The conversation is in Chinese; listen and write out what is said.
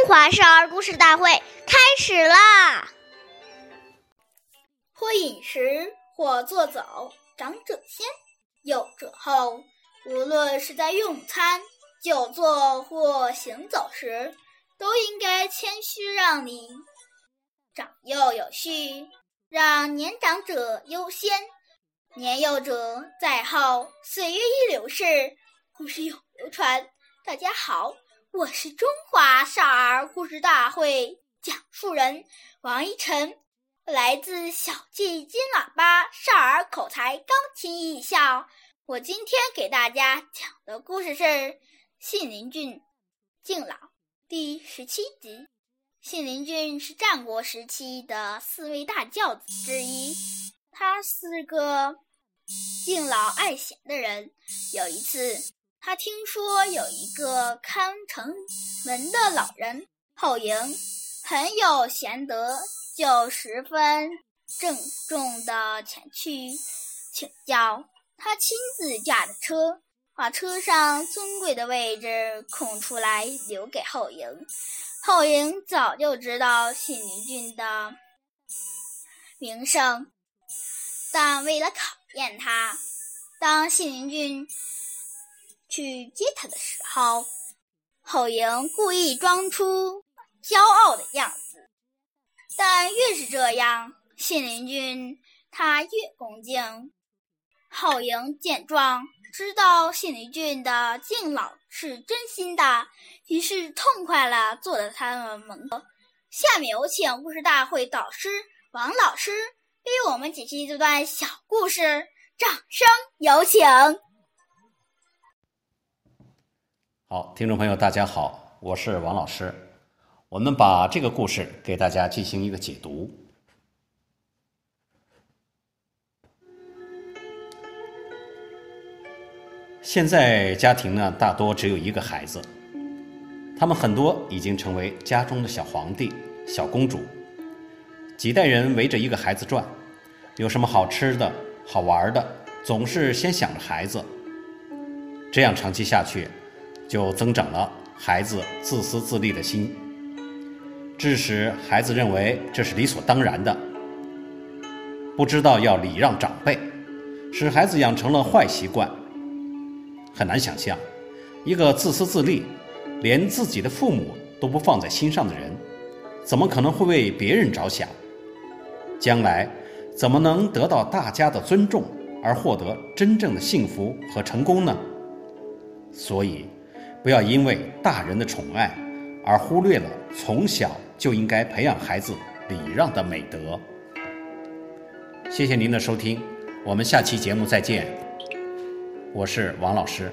中华少儿故事大会开始啦！或饮食，或坐走，长者先，幼者后。无论是在用餐、久坐或行走时，都应该谦虚让礼，长幼有序，让年长者优先，年幼者在后。岁月易流逝，故事永流传。大家好。我是中华少儿故事大会讲述人王一晨，来自小季金喇叭少儿口才钢琴艺校。我今天给大家讲的故事是《信陵君敬老》第十七集。信陵君是战国时期的四位大教子之一，他是个敬老爱贤的人。有一次。他听说有一个看城门的老人后营很有贤德，就十分郑重地前去请教。他亲自驾着车，把车上尊贵的位置空出来留给后营。后营早就知道信陵君的名声，但为了考验他，当信陵君。去接他的时候，后营故意装出骄傲的样子，但越是这样，信陵君他越恭敬。后营见状，知道信陵君的敬老是真心的，于是痛快了，坐在他们门口。下面有请故事大会导师王老师为我们解析这段小故事，掌声有请。好，听众朋友，大家好，我是王老师。我们把这个故事给大家进行一个解读。现在家庭呢，大多只有一个孩子，他们很多已经成为家中的小皇帝、小公主，几代人围着一个孩子转，有什么好吃的、好玩的，总是先想着孩子。这样长期下去。就增长了孩子自私自利的心，致使孩子认为这是理所当然的，不知道要礼让长辈，使孩子养成了坏习惯。很难想象，一个自私自利、连自己的父母都不放在心上的人，怎么可能会为别人着想？将来怎么能得到大家的尊重而获得真正的幸福和成功呢？所以。不要因为大人的宠爱而忽略了从小就应该培养孩子礼让的美德。谢谢您的收听，我们下期节目再见。我是王老师。